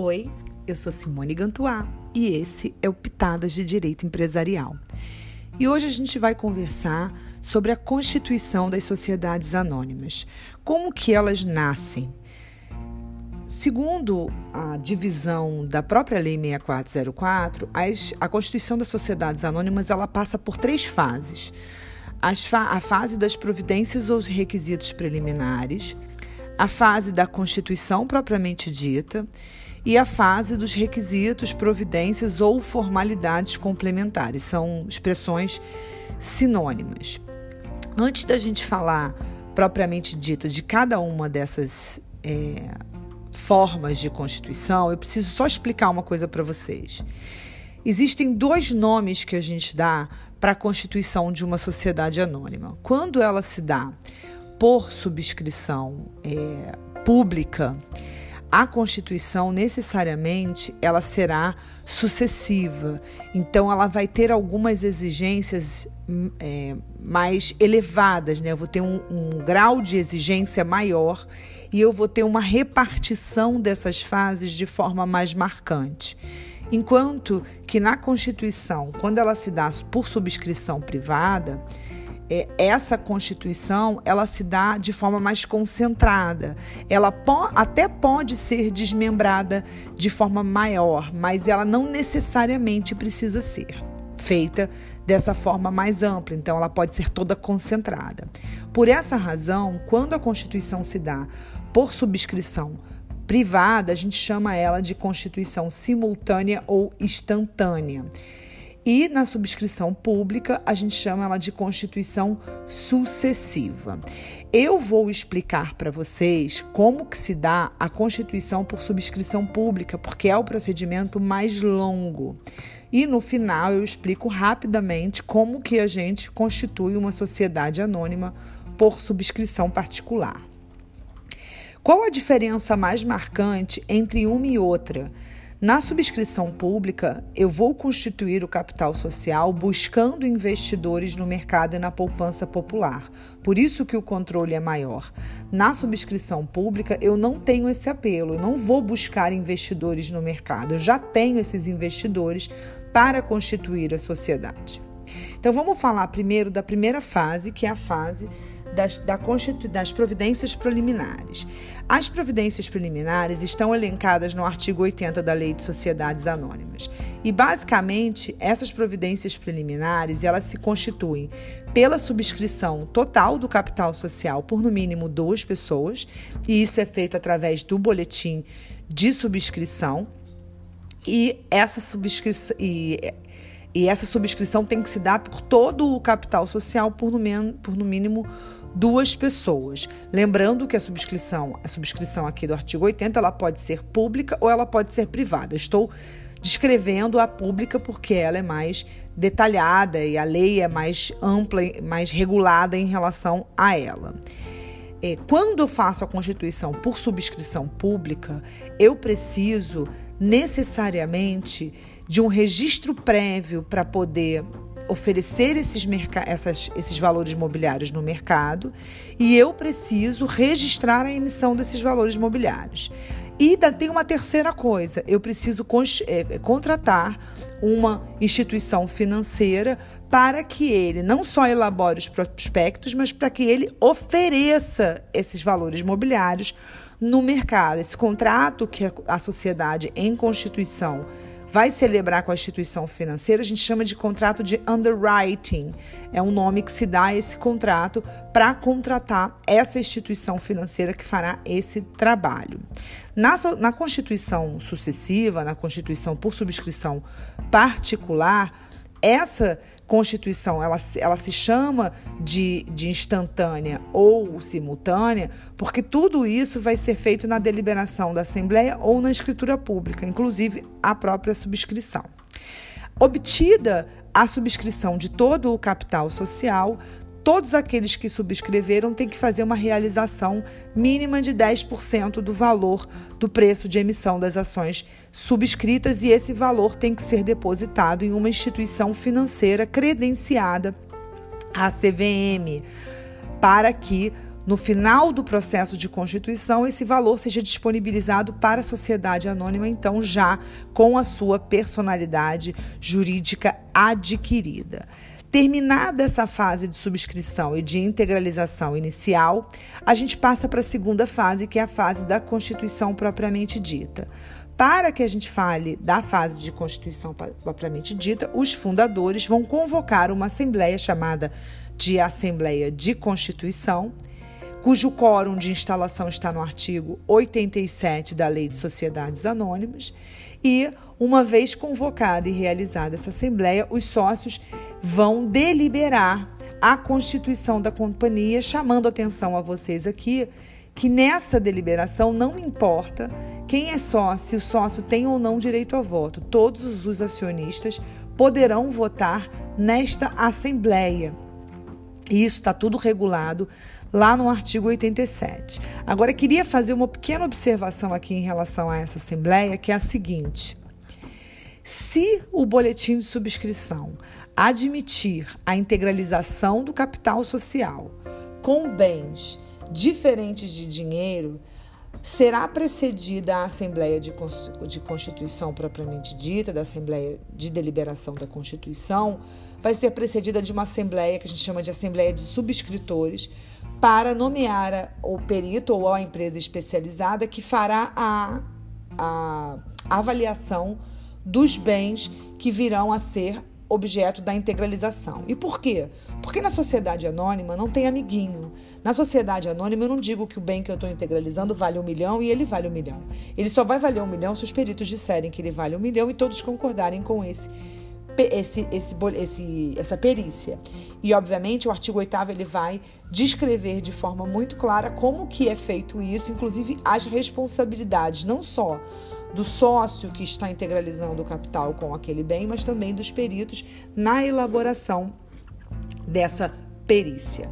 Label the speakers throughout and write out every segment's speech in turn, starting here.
Speaker 1: Oi, eu sou Simone Gantuá e esse é o Pitadas de Direito Empresarial. E hoje a gente vai conversar sobre a constituição das sociedades anônimas, como que elas nascem. Segundo a divisão da própria Lei 6404, as, a constituição das sociedades anônimas ela passa por três fases. Fa a fase das providências ou requisitos preliminares, a fase da constituição propriamente dita e a fase dos requisitos, providências ou formalidades complementares. São expressões sinônimas. Antes da gente falar propriamente dita de cada uma dessas é, formas de constituição, eu preciso só explicar uma coisa para vocês. Existem dois nomes que a gente dá para a constituição de uma sociedade anônima. Quando ela se dá por subscrição é, pública, a Constituição necessariamente ela será sucessiva. Então ela vai ter algumas exigências hum, é, mais elevadas, né? Eu vou ter um, um grau de exigência maior e eu vou ter uma repartição dessas fases de forma mais marcante. Enquanto que na Constituição, quando ela se dá por subscrição privada, é, essa constituição ela se dá de forma mais concentrada. Ela po até pode ser desmembrada de forma maior, mas ela não necessariamente precisa ser feita dessa forma mais ampla. Então, ela pode ser toda concentrada. Por essa razão, quando a Constituição se dá por subscrição privada, a gente chama ela de Constituição simultânea ou instantânea. E na subscrição pública, a gente chama ela de constituição sucessiva. Eu vou explicar para vocês como que se dá a constituição por subscrição pública, porque é o procedimento mais longo. E no final eu explico rapidamente como que a gente constitui uma sociedade anônima por subscrição particular. Qual a diferença mais marcante entre uma e outra? Na subscrição pública, eu vou constituir o capital social buscando investidores no mercado e na poupança popular. Por isso que o controle é maior. Na subscrição pública, eu não tenho esse apelo, eu não vou buscar investidores no mercado. Eu já tenho esses investidores para constituir a sociedade. Então vamos falar primeiro da primeira fase, que é a fase das, da das providências preliminares. As providências preliminares estão elencadas no artigo 80 da Lei de Sociedades Anônimas. E basicamente, essas providências preliminares, elas se constituem pela subscrição total do capital social por no mínimo duas pessoas, e isso é feito através do boletim de subscrição. E essa subscrição e e essa subscrição tem que se dar por todo o capital social por no, por no mínimo duas pessoas. Lembrando que a subscrição, a subscrição aqui do artigo 80, ela pode ser pública ou ela pode ser privada. Estou descrevendo a pública porque ela é mais detalhada e a lei é mais ampla, mais regulada em relação a ela. É, quando eu faço a constituição por subscrição pública, eu preciso necessariamente de um registro prévio para poder oferecer esses, essas, esses valores mobiliários no mercado e eu preciso registrar a emissão desses valores mobiliários. E tem uma terceira coisa: eu preciso é, contratar uma instituição financeira para que ele não só elabore os prospectos, mas para que ele ofereça esses valores mobiliários no mercado. Esse contrato que a sociedade em constituição vai celebrar com a instituição financeira, a gente chama de contrato de underwriting. É um nome que se dá a esse contrato para contratar essa instituição financeira que fará esse trabalho. Na, na Constituição sucessiva, na Constituição por subscrição particular, essa Constituição ela, ela se chama de, de instantânea ou simultânea, porque tudo isso vai ser feito na deliberação da Assembleia ou na escritura pública, inclusive a própria subscrição. Obtida a subscrição de todo o capital social, todos aqueles que subscreveram têm que fazer uma realização mínima de 10% do valor do preço de emissão das ações subscritas e esse valor tem que ser depositado em uma instituição financeira credenciada, a CVM, para que no final do processo de constituição, esse valor seja disponibilizado para a sociedade anônima, então já com a sua personalidade jurídica adquirida. Terminada essa fase de subscrição e de integralização inicial, a gente passa para a segunda fase, que é a fase da constituição propriamente dita. Para que a gente fale da fase de constituição propriamente dita, os fundadores vão convocar uma assembleia chamada de Assembleia de Constituição, cujo quórum de instalação está no artigo 87 da Lei de Sociedades Anônimas, e, uma vez convocada e realizada essa assembleia, os sócios vão deliberar a constituição da companhia, chamando atenção a vocês aqui que nessa deliberação não importa quem é sócio, se o sócio tem ou não direito a voto, todos os acionistas poderão votar nesta assembleia. E isso está tudo regulado lá no artigo 87. Agora, queria fazer uma pequena observação aqui em relação a essa Assembleia, que é a seguinte: se o boletim de subscrição admitir a integralização do capital social com bens diferentes de dinheiro, será precedida a Assembleia de, de Constituição propriamente dita, da Assembleia de Deliberação da Constituição, vai ser precedida de uma Assembleia que a gente chama de Assembleia de Subscritores, para nomear o perito ou a empresa especializada que fará a, a avaliação dos bens que virão a ser objeto da integralização. E por quê? Porque na sociedade anônima não tem amiguinho. Na sociedade anônima eu não digo que o bem que eu estou integralizando vale um milhão e ele vale um milhão. Ele só vai valer um milhão se os peritos disserem que ele vale um milhão e todos concordarem com esse esse, esse, esse, essa perícia. E, obviamente, o artigo 8 ele vai descrever de forma muito clara como que é feito isso, inclusive as responsabilidades, não só do sócio que está integralizando o capital com aquele bem, mas também dos peritos na elaboração dessa perícia.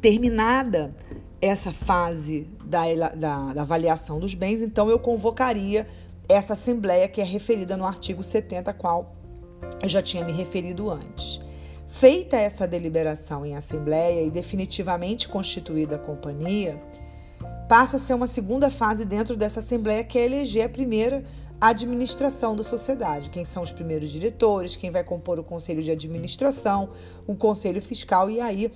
Speaker 1: Terminada essa fase da, da, da avaliação dos bens, então eu convocaria essa assembleia que é referida no artigo 70, qual eu já tinha me referido antes. Feita essa deliberação em assembleia e definitivamente constituída a companhia, passa a ser uma segunda fase dentro dessa assembleia que é eleger a primeira administração da sociedade, quem são os primeiros diretores, quem vai compor o conselho de administração, o conselho fiscal e aí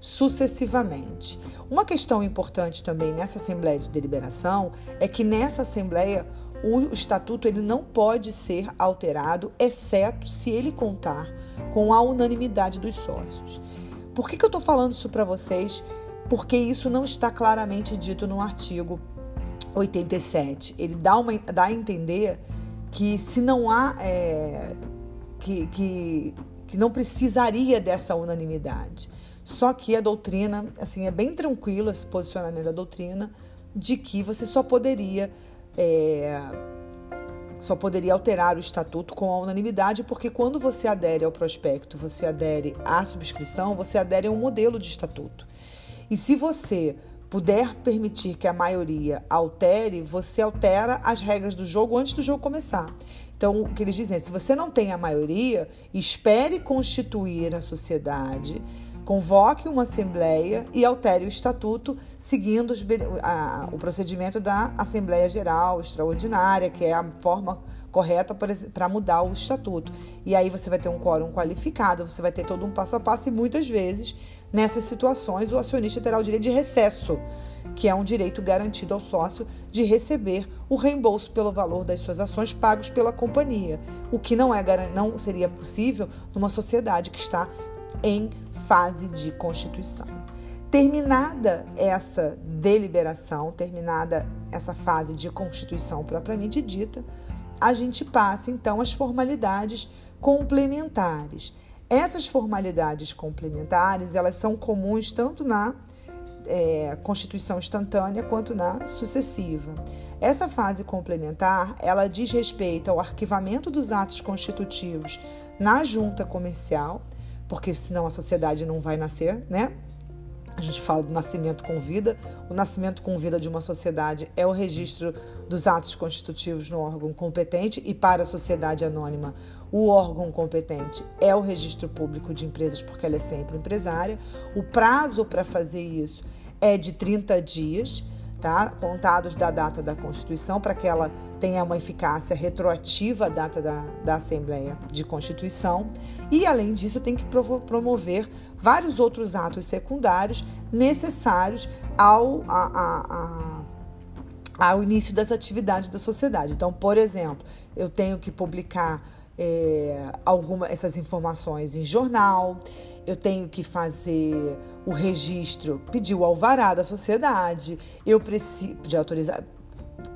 Speaker 1: sucessivamente. Uma questão importante também nessa assembleia de deliberação é que nessa assembleia o estatuto ele não pode ser alterado, exceto se ele contar com a unanimidade dos sócios. Por que, que eu estou falando isso para vocês? Porque isso não está claramente dito no artigo 87. Ele dá, uma, dá a entender que se não há. É, que, que, que não precisaria dessa unanimidade. Só que a doutrina, assim, é bem tranquilo esse posicionamento da doutrina de que você só poderia é, só poderia alterar o estatuto com a unanimidade, porque quando você adere ao prospecto, você adere à subscrição, você adere a um modelo de estatuto. E se você puder permitir que a maioria altere, você altera as regras do jogo antes do jogo começar. Então, o que eles dizem é: se você não tem a maioria, espere constituir a sociedade convoque uma assembleia e altere o estatuto seguindo os, a, o procedimento da Assembleia Geral Extraordinária, que é a forma correta para mudar o estatuto. E aí você vai ter um quórum qualificado, você vai ter todo um passo a passo e muitas vezes nessas situações o acionista terá o direito de recesso, que é um direito garantido ao sócio de receber o reembolso pelo valor das suas ações pagos pela companhia, o que não é não seria possível numa sociedade que está em fase de constituição. Terminada essa deliberação, terminada essa fase de constituição propriamente dita, a gente passa então às formalidades complementares. Essas formalidades complementares elas são comuns tanto na é, constituição instantânea quanto na sucessiva. Essa fase complementar ela diz respeito ao arquivamento dos atos constitutivos na junta comercial porque senão a sociedade não vai nascer, né? a gente fala do nascimento com vida. O nascimento com vida de uma sociedade é o registro dos atos constitutivos no órgão competente e para a sociedade anônima, o órgão competente é o registro público de empresas, porque ela é sempre empresária. O prazo para fazer isso é de 30 dias tá? contados da data da Constituição, para que ela tenha uma eficácia retroativa à data da, da Assembleia de Constituição. E, além disso, tem que promover vários outros atos secundários necessários ao, a, a, a, ao início das atividades da sociedade. Então, por exemplo, eu tenho que publicar é, alguma, essas informações em jornal, eu tenho que fazer o registro, pedir o alvará da sociedade, eu preciso de autorizar.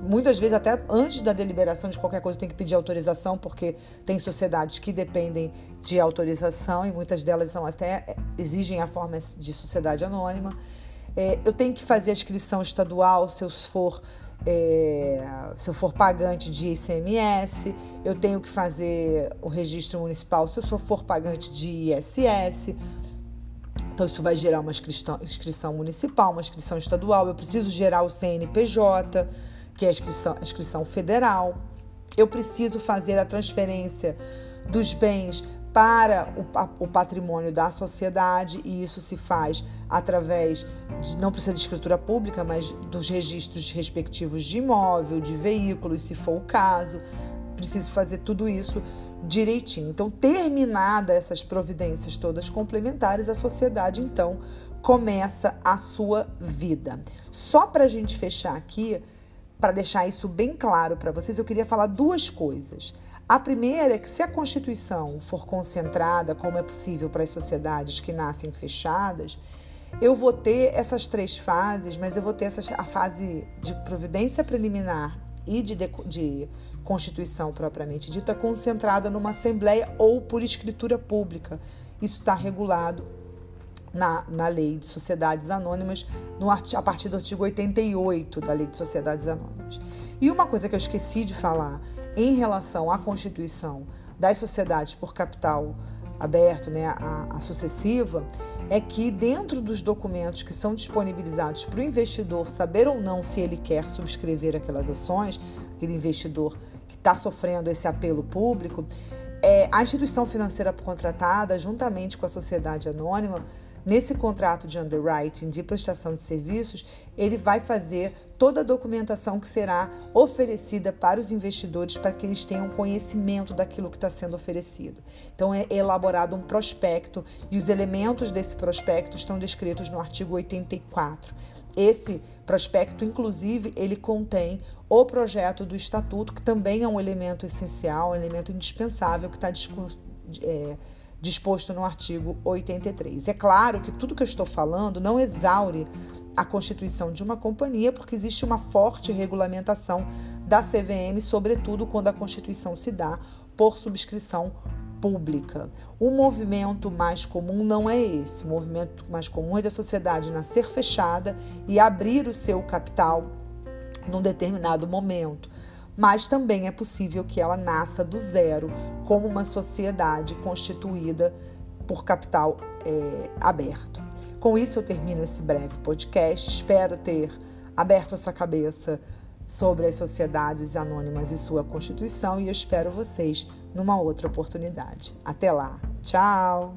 Speaker 1: Muitas vezes, até antes da deliberação de qualquer coisa, tem que pedir autorização, porque tem sociedades que dependem de autorização e muitas delas são até exigem a forma de sociedade anônima. É, eu tenho que fazer a inscrição estadual se eu for é, se eu for pagante de ICMS, eu tenho que fazer o registro municipal se eu for pagante de ISS. Então, isso vai gerar uma inscrição, inscrição municipal, uma inscrição estadual. Eu preciso gerar o CNPJ, que é a inscrição, a inscrição federal. Eu preciso fazer a transferência dos bens para o, patrimônio da sociedade e isso se faz através de, não precisa de escritura pública, mas dos registros respectivos de imóvel, de veículos, se for o caso. Preciso fazer tudo isso direitinho. Então, terminada essas providências todas complementares, a sociedade então começa a sua vida. Só para a gente fechar aqui, para deixar isso bem claro para vocês, eu queria falar duas coisas. A primeira é que, se a Constituição for concentrada, como é possível para as sociedades que nascem fechadas, eu vou ter essas três fases, mas eu vou ter essa, a fase de providência preliminar e de, de, de Constituição propriamente dita concentrada numa Assembleia ou por escritura pública. Isso está regulado na, na Lei de Sociedades Anônimas, no, a partir do artigo 88 da Lei de Sociedades Anônimas. E uma coisa que eu esqueci de falar em relação à constituição das sociedades por capital aberto, né, a, a, sucessiva, é que dentro dos documentos que são disponibilizados para o investidor saber ou não se ele quer subscrever aquelas ações, aquele investidor que está sofrendo esse apelo público, é, a instituição financeira contratada, juntamente com a sociedade anônima, Nesse contrato de underwriting de prestação de serviços, ele vai fazer toda a documentação que será oferecida para os investidores para que eles tenham conhecimento daquilo que está sendo oferecido. Então é elaborado um prospecto e os elementos desse prospecto estão descritos no artigo 84. Esse prospecto, inclusive, ele contém o projeto do estatuto, que também é um elemento essencial, um elemento indispensável que está discutido. É, disposto no artigo 83. É claro que tudo que eu estou falando não exaure a constituição de uma companhia, porque existe uma forte regulamentação da CVM, sobretudo quando a constituição se dá por subscrição pública. O movimento mais comum não é esse. O movimento mais comum é da sociedade nascer fechada e abrir o seu capital num determinado momento mas também é possível que ela nasça do zero, como uma sociedade constituída por capital é, aberto. Com isso, eu termino esse breve podcast. Espero ter aberto essa cabeça sobre as sociedades anônimas e sua constituição e eu espero vocês numa outra oportunidade. Até lá. Tchau!